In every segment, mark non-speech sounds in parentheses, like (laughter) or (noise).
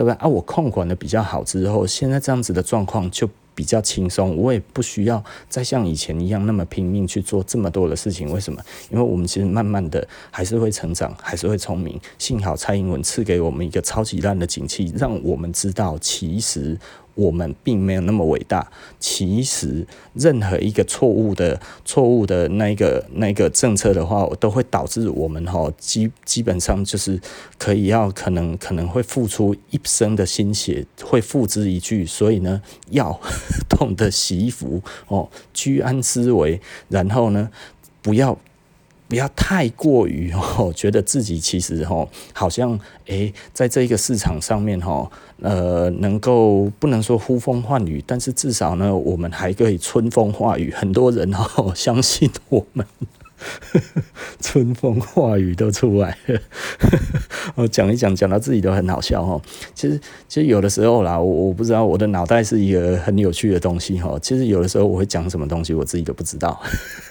对不对啊？我控管的比较好之后，现在这样子的状况就比较轻松，我也不需要再像以前一样那么拼命去做这么多的事情。为什么？因为我们其实慢慢的还是会成长，还是会聪明。幸好蔡英文赐给我们一个超级烂的景气，让我们知道其实。我们并没有那么伟大。其实，任何一个错误的、错误的那个、那个政策的话，都会导致我们哈基基本上就是可以要可能可能会付出一生的心血，会付之一炬。所以呢，要懂得惜福哦，居安思危，然后呢，不要。不要太过于哦，觉得自己其实哦，好像诶，在这个市场上面哦，呃，能够不能说呼风唤雨，但是至少呢，我们还可以春风化雨。很多人哦，相信我们。(laughs) 春风化雨都出来了，我 (laughs) 讲一讲，讲到自己都很好笑哈。其实，其实有的时候啦，我我不知道我的脑袋是一个很有趣的东西哈。其实有的时候我会讲什么东西，我自己都不知道。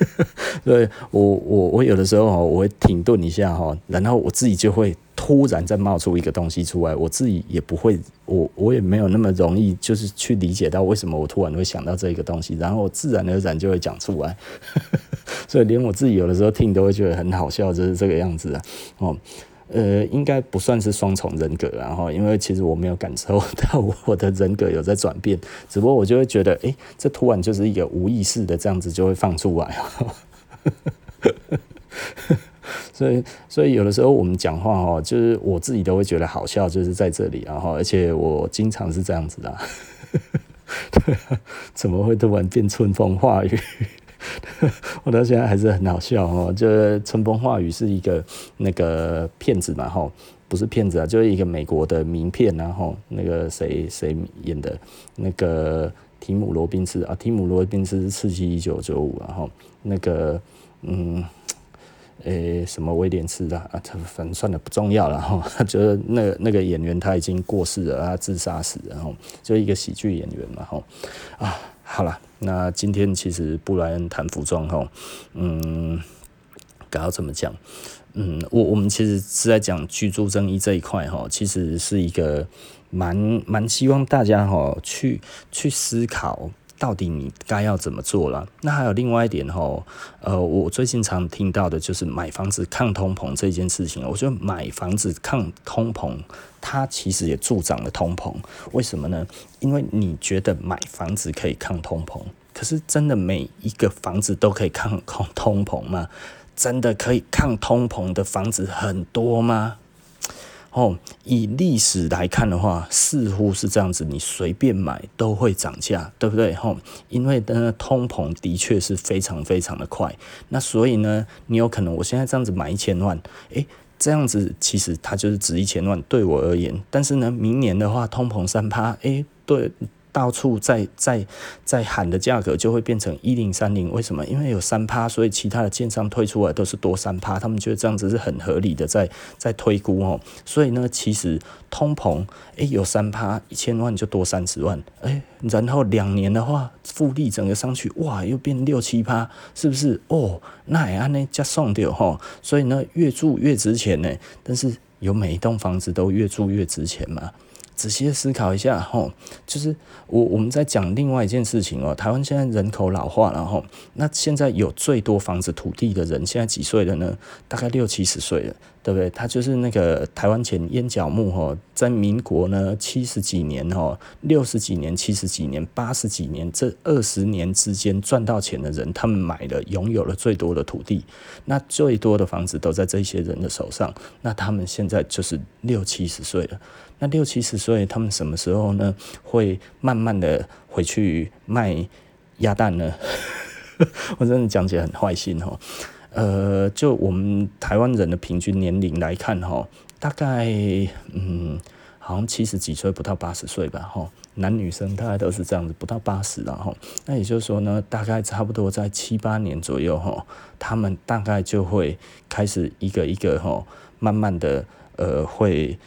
(laughs) 所以我我我有的时候我会停顿一下哈，然后我自己就会。突然再冒出一个东西出来，我自己也不会，我我也没有那么容易，就是去理解到为什么我突然会想到这一个东西，然后自然而然就会讲出来，(laughs) 所以连我自己有的时候听都会觉得很好笑，就是这个样子啊。哦，呃，应该不算是双重人格，然后因为其实我没有感受到我的人格有在转变，只不过我就会觉得，哎，这突然就是一个无意识的这样子就会放出来。所以，所以有的时候我们讲话哦，就是我自己都会觉得好笑，就是在这里，然后，而且我经常是这样子的，(laughs) 怎么会突然变春风化雨？(laughs) 我到现在还是很好笑哦，就是春风化雨是一个那个骗子嘛，吼，不是骗子啊，就是一个美国的名片，然后那个谁谁演的，那个提姆罗宾斯啊，提姆罗宾斯是刺激一九九五，然后那个嗯。诶、什么威廉斯的啊？他反正算了，不重要了哈。他觉得那个那个演员他已经过世了，他自杀死，然后就一个喜剧演员嘛哈。啊，好了，那今天其实布莱恩谈服装哈，嗯，该要怎么讲？嗯，我我们其实是在讲居住正义这一块哈，其实是一个蛮蛮希望大家哈去去思考。到底你该要怎么做了？那还有另外一点吼，呃，我最近常听到的就是买房子抗通膨这件事情。我觉得买房子抗通膨，它其实也助长了通膨。为什么呢？因为你觉得买房子可以抗通膨，可是真的每一个房子都可以抗抗通膨吗？真的可以抗通膨的房子很多吗？哦，以历史来看的话，似乎是这样子，你随便买都会涨价，对不对？吼，因为呢，通膨的确是非常非常的快，那所以呢，你有可能我现在这样子买一千万，诶，这样子其实它就是值一千万，对我而言，但是呢，明年的话，通膨三趴，诶，对。到处在在在喊的价格就会变成一零三零，为什么？因为有三趴，所以其他的建商推出来都是多三趴，他们觉得这样子是很合理的在，在推估哦。所以呢，其实通膨，诶，有三趴，一千万就多三十万，诶，然后两年的话，复利整个上去，哇，又变六七趴，是不是？哦，那也按呢加送掉哈。所以呢，越住越值钱呢。但是有每一栋房子都越住越值钱吗？仔细思考一下，吼，就是我我们在讲另外一件事情哦。台湾现在人口老化了，然后那现在有最多房子土地的人，现在几岁了呢？大概六七十岁了。对不对？他就是那个台湾前烟角木吼，在民国呢七十几年吼，六十几年、七十几年、八十几年这二十年之间赚到钱的人，他们买了拥有了最多的土地，那最多的房子都在这些人的手上。那他们现在就是六七十岁了。那六七十岁，他们什么时候呢？会慢慢的回去卖鸭蛋呢？(laughs) 我真的讲起来很坏心哈。呃，就我们台湾人的平均年龄来看，哈，大概嗯，好像七十几岁，不到八十岁吧，哈，男女生大概都是这样子，不到八十了，哈。那也就是说呢，大概差不多在七八年左右，哈，他们大概就会开始一个一个，哈，慢慢的，呃，会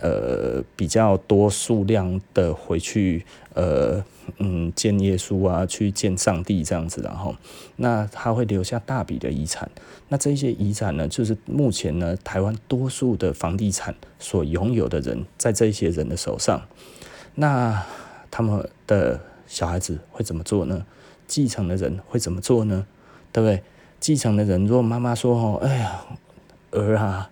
呃比较多数量的回去呃嗯见耶稣啊，去见上帝这样子，然后那他会留下大笔的遗产。那这些遗产呢，就是目前呢台湾多数的房地产所拥有的人，在这些人的手上。那他们的小孩子会怎么做呢？继承的人会怎么做呢？对不对？继承的人，如果妈妈说：“哦，哎呀，儿啊，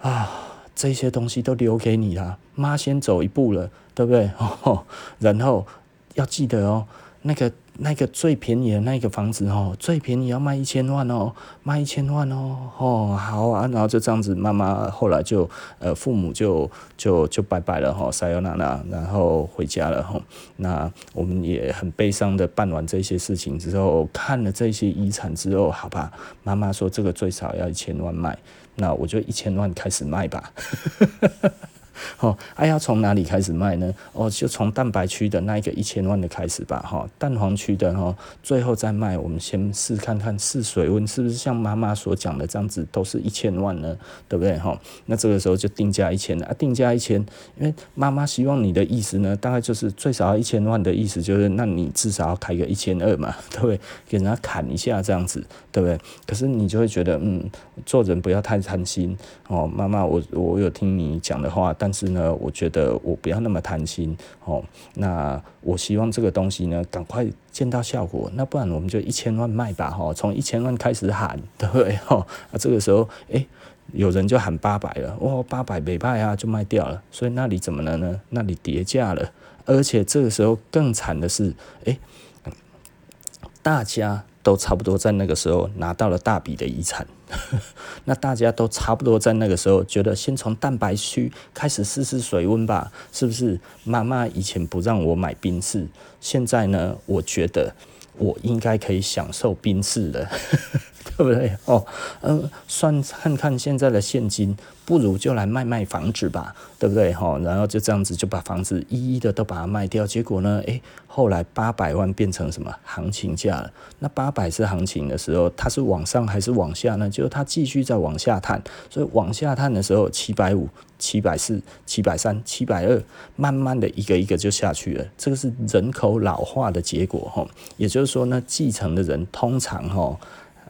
啊，这些东西都留给你了，妈先走一步了，对不对？” (laughs) 哦，然后要记得哦，那个。那个最便宜的那个房子哦，最便宜要卖一千万哦，卖一千万哦，哦好啊，然后就这样子，妈妈后来就呃父母就就就拜拜了哈，撒由那拉，然后回家了哈。那我们也很悲伤的办完这些事情之后，看了这些遗产之后，好吧，妈妈说这个最少要一千万卖，那我就一千万开始卖吧。(laughs) 哦，哎、啊，要从哪里开始卖呢？哦，就从蛋白区的那一个一千万的开始吧。哈、哦，蛋黄区的哈、哦，最后再卖。我们先试看看试水温是不是像妈妈所讲的这样子，都是一千万呢？对不对？哈、哦，那这个时候就定价一千啊，定价一千，因为妈妈希望你的意思呢，大概就是最少要一千万的意思，就是那你至少要开个一千二嘛，对不对？给人家砍一下这样子，对不对？可是你就会觉得，嗯，做人不要太贪心哦。妈妈，我我有听你讲的话，但是呢，我觉得我不要那么贪心哦。那我希望这个东西呢，赶快见到效果。那不然我们就一千万卖吧，哈，从一千万开始喊，(laughs) 对不对？哈，啊，这个时候，哎，有人就喊八百了，哇，八百没卖啊，就卖掉了。所以那里怎么了呢？那里跌价了，而且这个时候更惨的是，哎，大家。都差不多在那个时候拿到了大笔的遗产，(laughs) 那大家都差不多在那个时候觉得先从蛋白区开始试试水温吧，是不是？妈妈以前不让我买冰室，现在呢，我觉得我应该可以享受冰室了。(laughs) 对不对？哦，嗯，算看看现在的现金，不如就来卖卖房子吧，对不对？哈，然后就这样子就把房子一一的都把它卖掉。结果呢，诶，后来八百万变成什么行情价了？那八百是行情的时候，它是往上还是往下呢？就是它继续在往下探，所以往下探的时候，七百五、七百四、七百三、七百二，慢慢的一个一个就下去了。这个是人口老化的结果，哈。也就是说呢，继承的人通常，哈。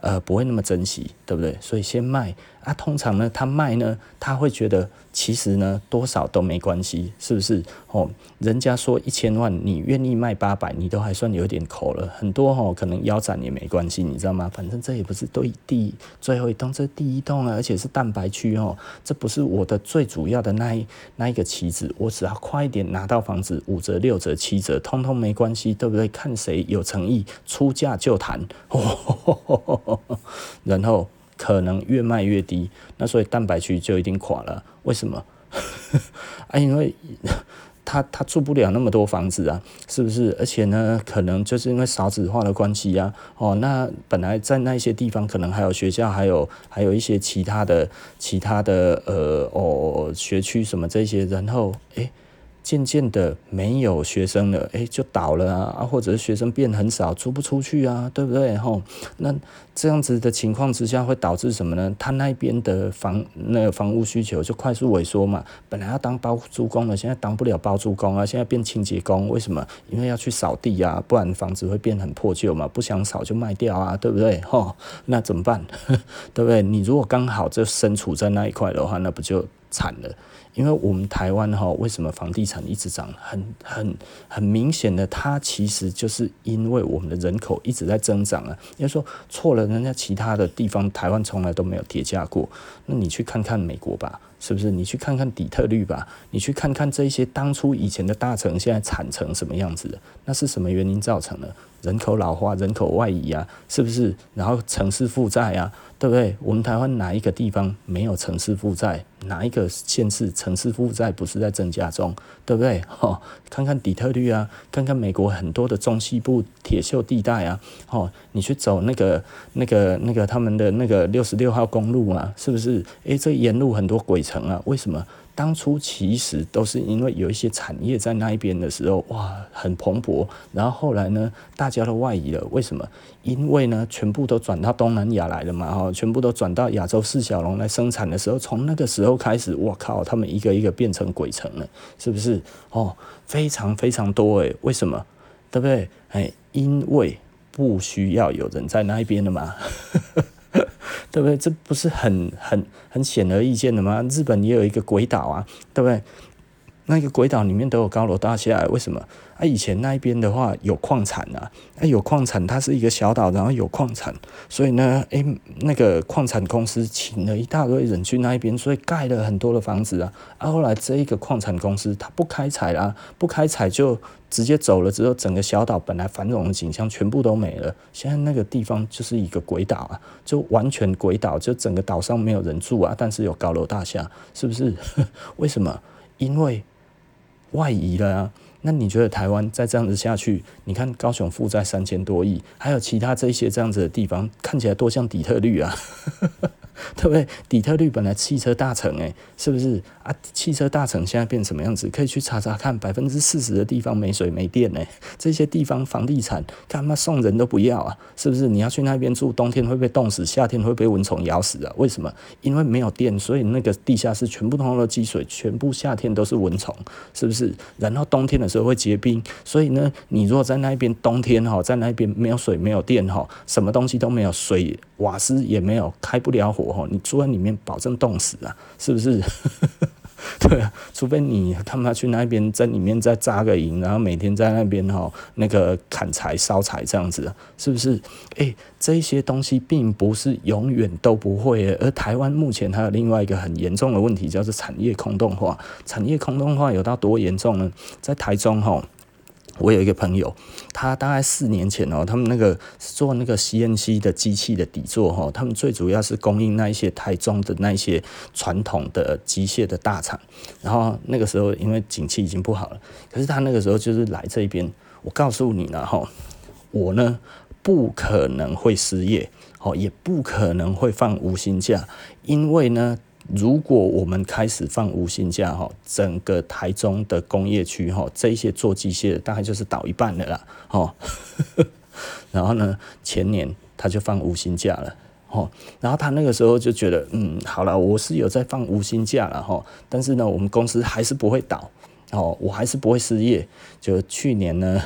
呃，不会那么珍惜，对不对？所以先卖。啊，通常呢，他卖呢，他会觉得其实呢，多少都没关系，是不是？哦，人家说一千万，你愿意卖八百，你都还算有点口了。很多哦，可能腰斩也没关系，你知道吗？反正这也不是对第最后一栋，这第一栋啊，而且是蛋白区哦，这不是我的最主要的那一那一个棋子，我只要快一点拿到房子，五折、六折、七折，通通没关系，对不对？看谁有诚意，出价就谈。哦，(laughs) 然后。可能越卖越低，那所以蛋白区就一定垮了。为什么？(laughs) 啊，因为 (laughs) 他他住不了那么多房子啊，是不是？而且呢，可能就是因为少子化的关系呀。哦，那本来在那些地方可能还有学校，还有还有一些其他的其他的呃哦学区什么这些，然后诶。渐渐的没有学生了，诶，就倒了啊，或者是学生变很少，租不出去啊，对不对？吼，那这样子的情况之下会导致什么呢？他那边的房那个房屋需求就快速萎缩嘛。本来要当包租公的，现在当不了包租公啊，现在变清洁工。为什么？因为要去扫地、啊，不然房子会变很破旧嘛。不想扫就卖掉啊，对不对？吼，那怎么办？(laughs) 对不对？你如果刚好就身处在那一块的话，那不就惨了？因为我们台湾哈，为什么房地产一直涨？很很很明显的，它其实就是因为我们的人口一直在增长啊。要说错了，人家其他的地方，台湾从来都没有跌价过。那你去看看美国吧，是不是？你去看看底特律吧，你去看看这些当初以前的大城，现在惨成什么样子的？那是什么原因造成的？人口老化、人口外移啊，是不是？然后城市负债啊，对不对？我们台湾哪一个地方没有城市负债？哪一个县市城市负债不是在增加中？对不对？哈、哦，看看底特律啊，看看美国很多的中西部铁锈地带啊，哦，你去走那个、那个、那个他们的那个六十六号公路啊，是不是？诶，这沿路很多鬼城啊，为什么？当初其实都是因为有一些产业在那一边的时候，哇，很蓬勃。然后后来呢，大家都外移了，为什么？因为呢，全部都转到东南亚来了嘛，哈，全部都转到亚洲四小龙来生产的时候，从那个时候开始，我靠，他们一个一个变成鬼城了，是不是？哦，非常非常多诶，为什么？对不对？哎，因为不需要有人在那一边的嘛。对不对？这不是很很很显而易见的吗？日本也有一个鬼岛啊，对不对？那个鬼岛里面都有高楼大厦，为什么？啊，以前那一边的话有矿产啊，啊有矿产，它是一个小岛，然后有矿产，所以呢，哎，那个矿产公司请了一大堆人去那一边，所以盖了很多的房子啊。啊，后来这一个矿产公司它不开采啦，不开采就直接走了之后，整个小岛本来繁荣的景象全部都没了。现在那个地方就是一个鬼岛啊，就完全鬼岛，就整个岛上没有人住啊，但是有高楼大厦，是不是？(laughs) 为什么？因为外移了啊。那你觉得台湾再这样子下去，你看高雄负债三千多亿，还有其他这些这样子的地方，看起来多像底特律啊！(laughs) 对不对？底特律本来汽车大城诶，是不是啊？汽车大城现在变什么样子？可以去查查看，百分之四十的地方没水没电呢。这些地方房地产，干嘛送人都不要啊？是不是？你要去那边住，冬天会被冻死，夏天会被蚊虫咬死啊？为什么？因为没有电，所以那个地下室全部通通都积水，全部夏天都是蚊虫，是不是？然后冬天的时候会结冰，所以呢，你如果在那边冬天哈，在那边没有水没有电哈，什么东西都没有，水瓦斯也没有，开不了火哈。你住在里面，保证冻死啊，是不是？(laughs) 对啊，除非你他妈去那边，在里面再扎个营，然后每天在那边哈，那个砍柴烧柴这样子，是不是？诶、这些东西并不是永远都不会。而台湾目前还有另外一个很严重的问题，叫做产业空洞化。产业空洞化有到多严重呢？在台中哈。我有一个朋友，他大概四年前哦，他们那个做那个 CNC 的机器的底座哈，他们最主要是供应那一些台中的那一些传统的机械的大厂。然后那个时候因为景气已经不好了，可是他那个时候就是来这边。我告诉你了哈，我呢不可能会失业，哦，也不可能会放无薪假，因为呢。如果我们开始放无薪假哈，整个台中的工业区哈，这些做机械的大概就是倒一半的啦，哦，(laughs) 然后呢，前年他就放无薪假了，哦，然后他那个时候就觉得，嗯，好了，我是有在放无薪假了哈，但是呢，我们公司还是不会倒，哦，我还是不会失业，就去年呢，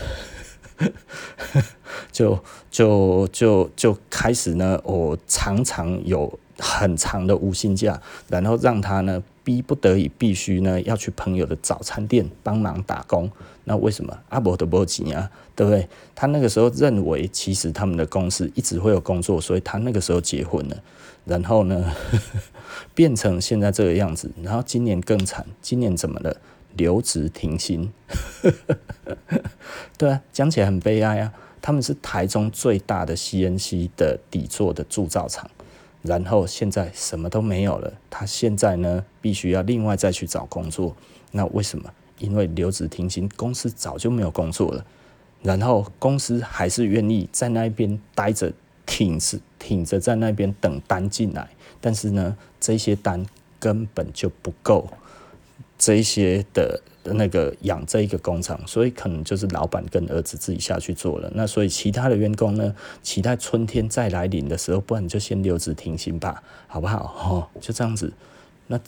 就就就就开始呢，我常常有。很长的无薪假，然后让他呢逼不得已必须呢要去朋友的早餐店帮忙打工。那为什么阿伯都不急啊？对不对？他那个时候认为其实他们的公司一直会有工作，所以他那个时候结婚了。然后呢呵呵 (laughs) 变成现在这个样子。然后今年更惨，今年怎么了？留职停薪。(laughs) 对啊，讲起来很悲哀啊。他们是台中最大的 CNC 的底座的铸造厂。然后现在什么都没有了，他现在呢必须要另外再去找工作。那为什么？因为留职停薪，公司早就没有工作了。然后公司还是愿意在那边待着，挺着挺着在那边等单进来。但是呢，这些单根本就不够这一些的。那个养这一个工厂，所以可能就是老板跟儿子自己下去做了。那所以其他的员工呢，期待春天再来临的时候，不然就先留职停薪吧，好不好？哦，就这样子。那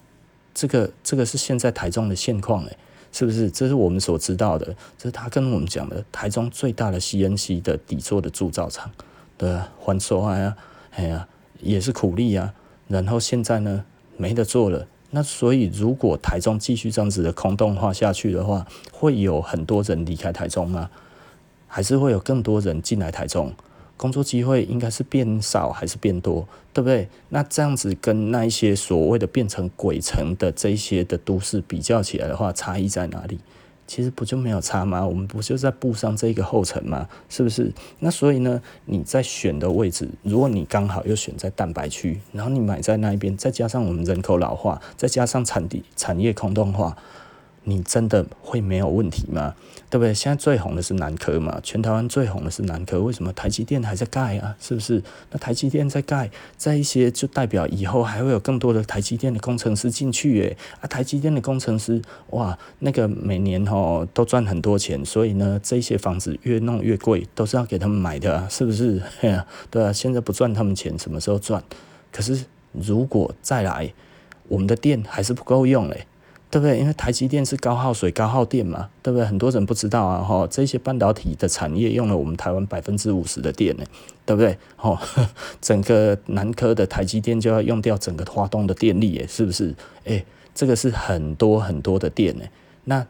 这个这个是现在台中的现况诶，是不是？这是我们所知道的，这是他跟我们讲的台中最大的 CNC 的底座的铸造厂的还手啊，哎呀，也是苦力啊。然后现在呢，没得做了。那所以，如果台中继续这样子的空洞化下去的话，会有很多人离开台中吗？还是会有更多人进来台中？工作机会应该是变少还是变多？对不对？那这样子跟那一些所谓的变成鬼城的这些的都市比较起来的话，差异在哪里？其实不就没有差吗？我们不就在步上这一个后尘吗？是不是？那所以呢，你在选的位置，如果你刚好又选在蛋白区，然后你买在那一边，再加上我们人口老化，再加上产地产业空洞化，你真的会没有问题吗？对不对？现在最红的是南科嘛，全台湾最红的是南科，为什么台积电还在盖啊？是不是？那台积电在盖，在一些就代表以后还会有更多的台积电的工程师进去耶。啊，台积电的工程师哇，那个每年哦都赚很多钱，所以呢，这些房子越弄越贵，都是要给他们买的，是不是？(laughs) 对啊，对啊，现在不赚他们钱，什么时候赚？可是如果再来，我们的电还是不够用嘞。对不对？因为台积电是高耗水、高耗电嘛，对不对？很多人不知道啊，哈，这些半导体的产业用了我们台湾百分之五十的电呢，对不对？哦，(laughs) 整个南科的台积电就要用掉整个花东的电力，诶，是不是？诶，这个是很多很多的电呢。那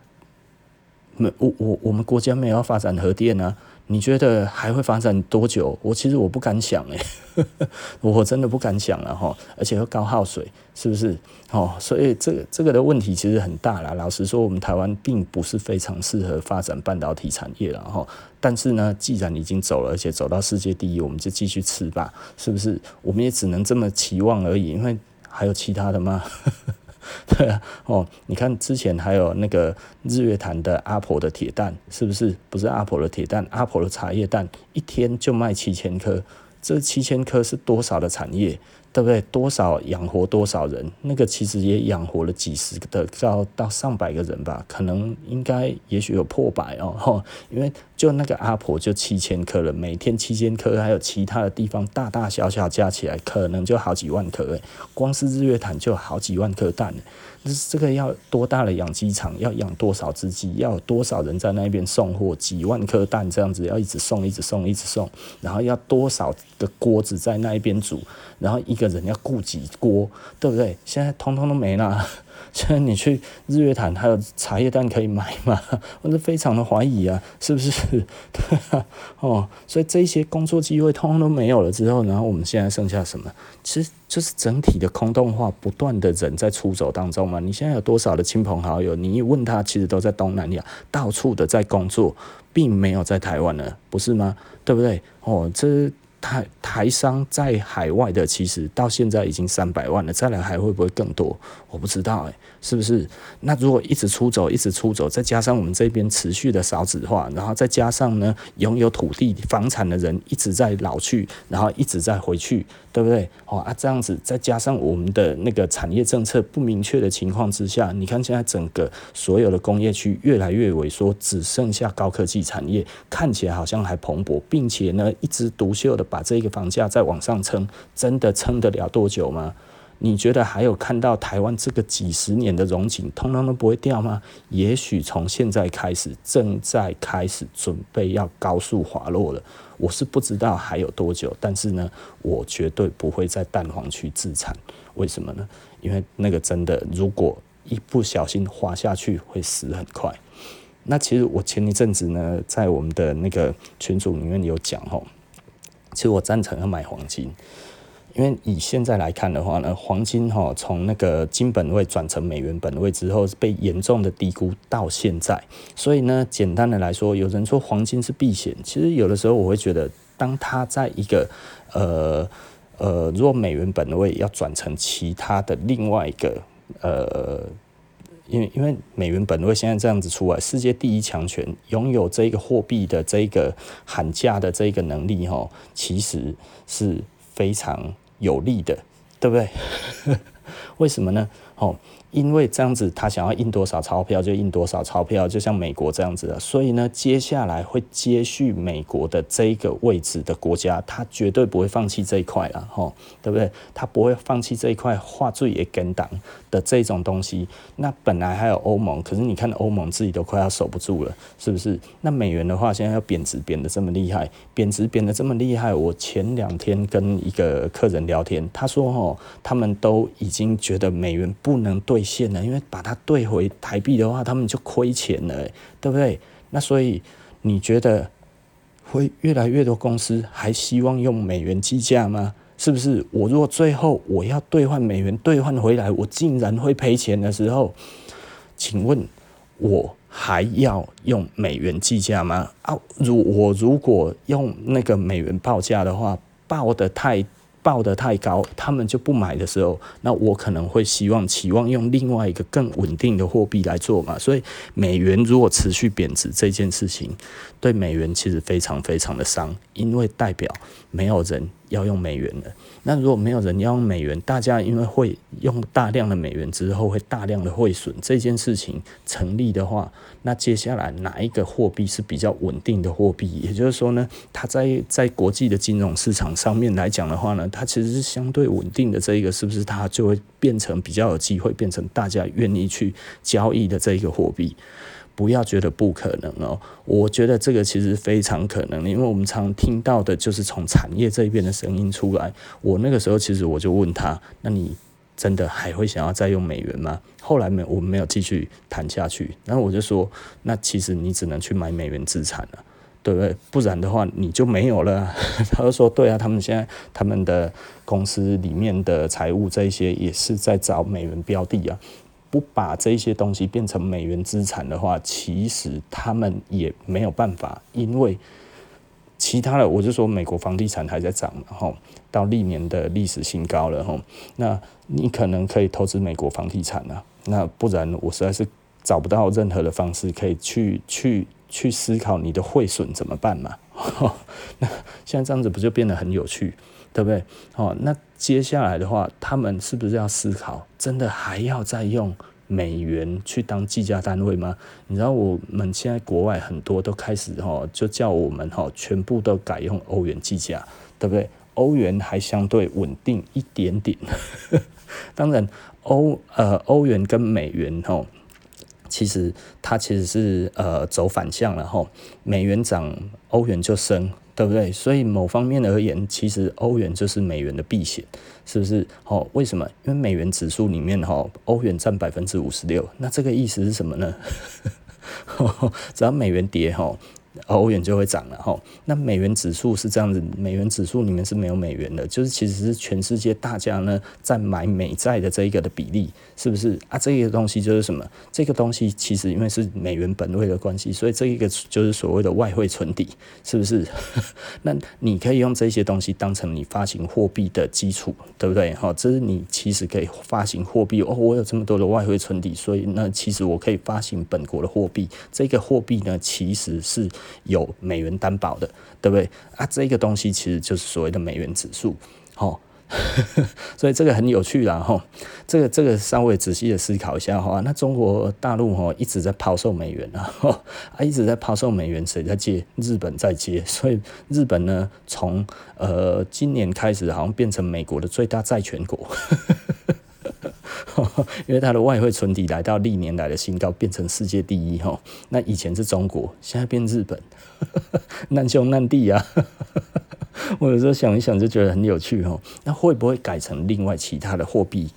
没我我我们国家没有发展核电啊。你觉得还会发展多久？我其实我不敢想诶，(laughs) 我真的不敢想了哈，而且又高耗水，是不是？哦，所以这个这个的问题其实很大啦。老实说，我们台湾并不是非常适合发展半导体产业了哈。但是呢，既然已经走了，而且走到世界第一，我们就继续吃吧，是不是？我们也只能这么期望而已，因为还有其他的吗？(laughs) 对啊，哦，你看之前还有那个日月潭的阿婆的铁蛋，是不是？不是阿婆的铁蛋，阿婆的茶叶蛋，一天就卖七千颗，这七千颗是多少的产业？对不对？多少养活多少人？那个其实也养活了几十个的，到到上百个人吧，可能应该也许有破百哦，因为就那个阿婆就七千颗了，每天七千颗，还有其他的地方大大小小加起来，可能就好几万颗，光是日月潭就好几万颗蛋。这个要多大的养鸡场？要养多少只鸡？要有多少人在那边送货？几万颗蛋这样子，要一直送，一直送，一直送。然后要多少的锅子在那一边煮？然后一个人要顾几锅，对不对？现在通通都没了。(laughs) 现在你去日月潭还有茶叶蛋可以买吗？我是非常的怀疑啊，是不是？对啊，哦，所以这些工作机会通通都没有了之后，然后我们现在剩下什么？其实就是整体的空洞化，不断的人在出走当中嘛。你现在有多少的亲朋好友？你一问他，其实都在东南亚，到处的在工作，并没有在台湾了，不是吗？对不对？哦，这。台台商在海外的，其实到现在已经三百万了，再来还会不会更多？我不知道哎、是不是？那如果一直出走，一直出走，再加上我们这边持续的少子化，然后再加上呢，拥有土地房产的人一直在老去，然后一直在回去，对不对？哦啊，这样子，再加上我们的那个产业政策不明确的情况之下，你看现在整个所有的工业区越来越萎缩，只剩下高科技产业，看起来好像还蓬勃，并且呢，一枝独秀的。把这个房价再往上撑，真的撑得了多久吗？你觉得还有看到台湾这个几十年的荣景，通通都不会掉吗？也许从现在开始，正在开始准备要高速滑落了。我是不知道还有多久，但是呢，我绝对不会在蛋黄区自产。为什么呢？因为那个真的，如果一不小心滑下去，会死很快。那其实我前一阵子呢，在我们的那个群组里面有讲吼。其实我赞成要买黄金，因为以现在来看的话呢，黄金哈从那个金本位转成美元本位之后，被严重的低估到现在。所以呢，简单的来说，有人说黄金是避险，其实有的时候我会觉得，当它在一个呃呃，如果美元本位要转成其他的另外一个呃。因为因为美元本位现在这样子出来，世界第一强权拥有这个货币的这个喊价的这个能力哈，其实是非常有利的，对不对？(laughs) 为什么呢？哦。因为这样子，他想要印多少钞票就印多少钞票，就像美国这样子的。所以呢，接下来会接续美国的这个位置的国家，他绝对不会放弃这一块了，吼，对不对？他不会放弃这一块画最也跟党的这种东西。那本来还有欧盟，可是你看欧盟自己都快要守不住了，是不是？那美元的话，现在要贬值贬得这么厉害，贬值贬得这么厉害。我前两天跟一个客人聊天，他说，吼，他们都已经觉得美元不能兑现了，因为把它兑回台币的话，他们就亏钱了，对不对？那所以你觉得会越来越多公司还希望用美元计价吗？是不是？我如果最后我要兑换美元兑换回来，我竟然会赔钱的时候，请问我还要用美元计价吗？啊，如我如果用那个美元报价的话，报得太。报得太高，他们就不买的时候，那我可能会希望期望用另外一个更稳定的货币来做嘛。所以美元如果持续贬值这件事情，对美元其实非常非常的伤，因为代表没有人要用美元了。那如果没有人要用美元，大家因为会用大量的美元之后会大量的汇损，这件事情成立的话，那接下来哪一个货币是比较稳定的货币？也就是说呢，它在在国际的金融市场上面来讲的话呢，它其实是相对稳定的。这一个是不是它就会变成比较有机会变成大家愿意去交易的这一个货币？不要觉得不可能哦，我觉得这个其实非常可能，因为我们常听到的就是从产业这一边的声音出来。我那个时候其实我就问他，那你真的还会想要再用美元吗？后来没，我们没有继续谈下去。然后我就说，那其实你只能去买美元资产了，对不对？不然的话你就没有了。(laughs) 他就说，对啊，他们现在他们的公司里面的财务这一些也是在找美元标的啊。不把这些东西变成美元资产的话，其实他们也没有办法，因为其他的，我就说美国房地产还在涨，然后到历年的历史新高了吼。那你可能可以投资美国房地产啊，那不然我实在是找不到任何的方式可以去去去思考你的汇损怎么办嘛？(laughs) 那现在这样子不就变得很有趣？对不对？哦，那接下来的话，他们是不是要思考，真的还要再用美元去当计价单位吗？你知道我们现在国外很多都开始哈，就叫我们哈，全部都改用欧元计价，对不对？欧元还相对稳定一点点。(laughs) 当然，欧呃欧元跟美元哈，其实它其实是呃走反向了哈，美元涨，欧元就升。对不对？所以某方面而言，其实欧元就是美元的避险，是不是？哦，为什么？因为美元指数里面哈，欧元占百分之五十六。那这个意思是什么呢？(laughs) 只要美元跌哈。欧元就会涨了哈，那美元指数是这样子，美元指数里面是没有美元的，就是其实是全世界大家呢在买美债的这一个的比例，是不是啊？这个东西就是什么？这个东西其实因为是美元本位的关系，所以这一个就是所谓的外汇存底，是不是？(laughs) 那你可以用这些东西当成你发行货币的基础，对不对？哈，这是你其实可以发行货币哦，我有这么多的外汇存底，所以那其实我可以发行本国的货币，这个货币呢其实是。有美元担保的，对不对啊？这个东西其实就是所谓的美元指数，吼，(laughs) 所以这个很有趣啦，吼，这个这个稍微仔细的思考一下哈。那中国大陆哈一直在抛售美元啊，啊一直在抛售美元，谁在借？日本在接，(laughs) 所以日本呢，从呃今年开始好像变成美国的最大债权国。(laughs) 因为它的外汇存底来到历年来的新高，变成世界第一哈。那以前是中国，现在变日本，(laughs) 难兄难弟啊。(laughs) 我有时候想一想就觉得很有趣哈。那会不会改成另外其他的货币？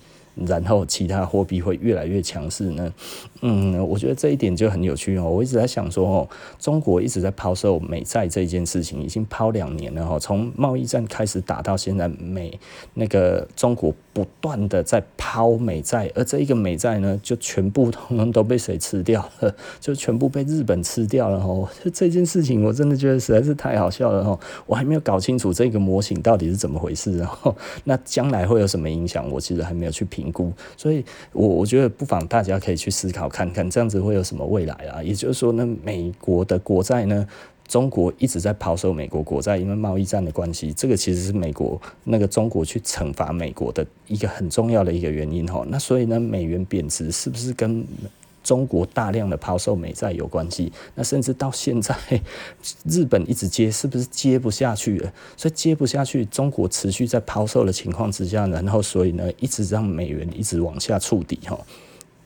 然后其他货币会越来越强势呢？嗯，我觉得这一点就很有趣哦。我一直在想说哦，中国一直在抛售美债这件事情，已经抛两年了哈。从贸易战开始打到现在，美那个中国不断的在抛美债，而这一个美债呢，就全部通通都被谁吃掉了？(laughs) 就全部被日本吃掉了哈。这件事情我真的觉得实在是太好笑了哈。我还没有搞清楚这个模型到底是怎么回事，然 (laughs) 后那将来会有什么影响？我其实还没有去评。估，所以我我觉得不妨大家可以去思考看看，这样子会有什么未来啊？也就是说呢，美国的国债呢，中国一直在抛售美国国债，因为贸易战的关系，这个其实是美国那个中国去惩罚美国的一个很重要的一个原因哈。那所以呢，美元贬值是不是跟中国大量的抛售美债有关系，那甚至到现在，日本一直接，是不是接不下去了？所以接不下去，中国持续在抛售的情况之下，然后所以呢，一直让美元一直往下触底哈。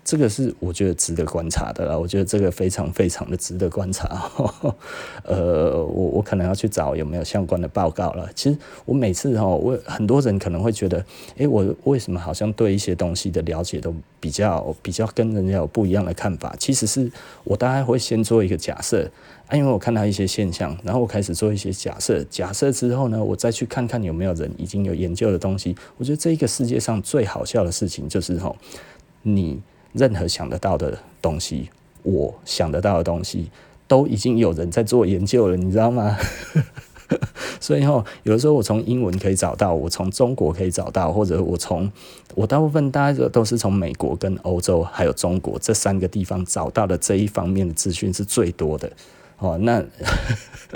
这个是我觉得值得观察的啦，我觉得这个非常非常的值得观察。呵 (laughs) 呵呃，我我可能要去找有没有相关的报告了。其实我每次哈，我很多人可能会觉得，诶，我为什么好像对一些东西的了解都比较比较跟人家有不一样的看法？其实是我大概会先做一个假设啊，因为我看到一些现象，然后我开始做一些假设，假设之后呢，我再去看看有没有人已经有研究的东西。我觉得这个世界上最好笑的事情就是哈，你。任何想得到的东西，我想得到的东西，都已经有人在做研究了，你知道吗？(laughs) 所以哈，有的时候我从英文可以找到，我从中国可以找到，或者我从我大部分大家都是从美国跟欧洲还有中国这三个地方找到的这一方面的资讯是最多的哦。那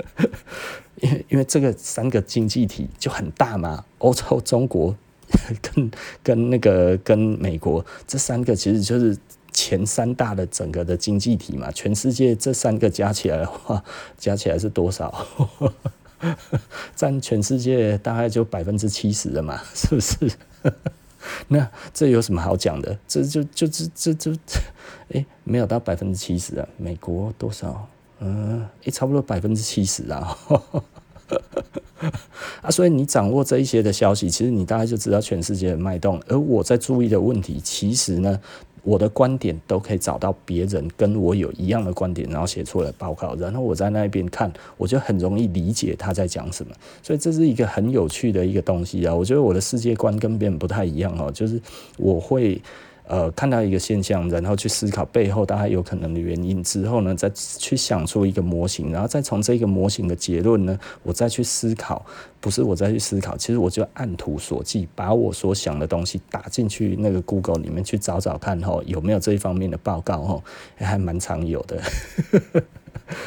(laughs) 因为因为这个三个经济体就很大嘛，欧洲、中国 (laughs) 跟跟那个跟美国这三个其实就是。前三大的整个的经济体嘛，全世界这三个加起来的话，加起来是多少？(laughs) 占全世界大概就百分之七十了嘛，是不是？(laughs) 那这有什么好讲的？这就就这这这，哎，没有到百分之七十啊。美国多少？嗯，哎，差不多百分之七十啊。(laughs) 啊，所以你掌握这一些的消息，其实你大概就知道全世界的脉动。而我在注意的问题，其实呢。我的观点都可以找到别人跟我有一样的观点，然后写出来报告，然后我在那边看，我就很容易理解他在讲什么。所以这是一个很有趣的一个东西啊！我觉得我的世界观跟别人不太一样哦，就是我会。呃，看到一个现象，然后去思考背后大概有可能的原因之后呢，再去想出一个模型，然后再从这个模型的结论呢，我再去思考，不是我再去思考，其实我就按图索骥，把我所想的东西打进去那个 (laughs) Google 里面去找找看哈，有没有这一方面的报告哈，还蛮常有的，(laughs)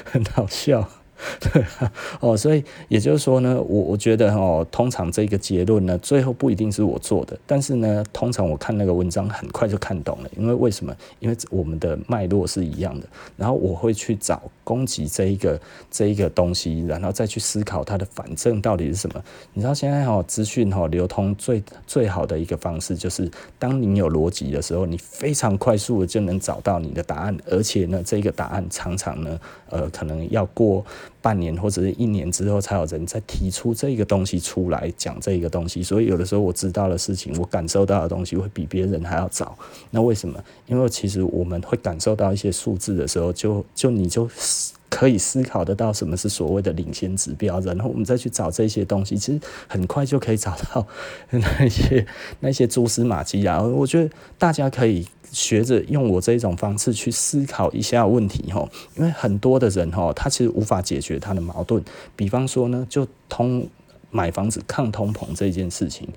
很好笑。(laughs) 对啊，哦，所以也就是说呢，我我觉得哦，通常这个结论呢，最后不一定是我做的，但是呢，通常我看那个文章很快就看懂了，因为为什么？因为我们的脉络是一样的，然后我会去找攻击这一个这一个东西，然后再去思考它的反证到底是什么。你知道现在哈资讯哈流通最最好的一个方式，就是当你有逻辑的时候，你非常快速的就能找到你的答案，而且呢，这个答案常常呢，呃，可能要过。半年或者是一年之后，才有人再提出这个东西出来讲这个东西，所以有的时候我知道的事情，我感受到的东西会比别人还要早。那为什么？因为其实我们会感受到一些数字的时候，就就你就可以思考得到什么是所谓的领先指标，然后我们再去找这些东西，其实很快就可以找到那些那些蛛丝马迹啊。我觉得大家可以。学着用我这一种方式去思考一下问题哈，因为很多的人哈，他其实无法解决他的矛盾。比方说呢，就通买房子抗通膨这件事情，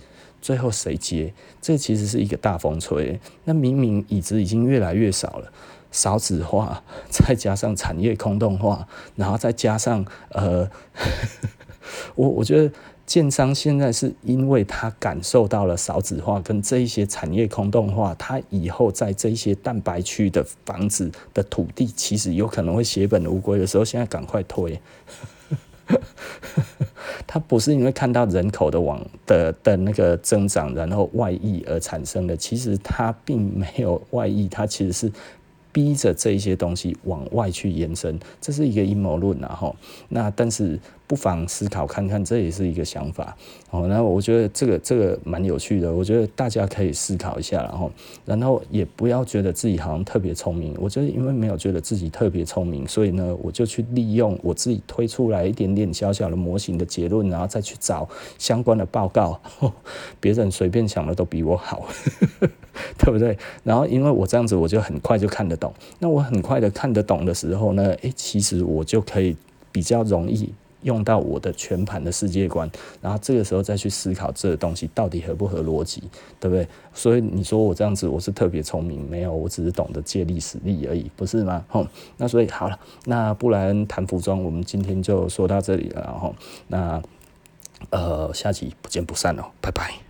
最后谁接？这其实是一个大风吹。那明明椅子已经越来越少了，少子化，再加上产业空洞化，然后再加上呃，(laughs) 我我觉得。建商现在是因为他感受到了少子化跟这一些产业空洞化，他以后在这一些蛋白区的房子的土地，其实有可能会血本无归的时候，现在赶快推。(laughs) 他不是因为看到人口的往的的那个增长，然后外溢而产生的，其实他并没有外溢，他其实是。逼着这一些东西往外去延伸，这是一个阴谋论，然后那但是不妨思考看看，这也是一个想法。哦，那我觉得这个这个蛮有趣的，我觉得大家可以思考一下，然后然后也不要觉得自己好像特别聪明。我觉得因为没有觉得自己特别聪明，所以呢，我就去利用我自己推出来一点点小小的模型的结论，然后再去找相关的报告。别人随便想的都比我好。(laughs) 对不对？然后因为我这样子，我就很快就看得到。那我很快的看得懂的时候呢，诶，其实我就可以比较容易用到我的全盘的世界观。然后这个时候再去思考这个东西到底合不合逻辑，对不对？所以你说我这样子，我是特别聪明？没有，我只是懂得借力使力而已，不是吗？吼，那所以好了，那不然谈服装，我们今天就说到这里了。然后那呃，下期不见不散哦，拜拜。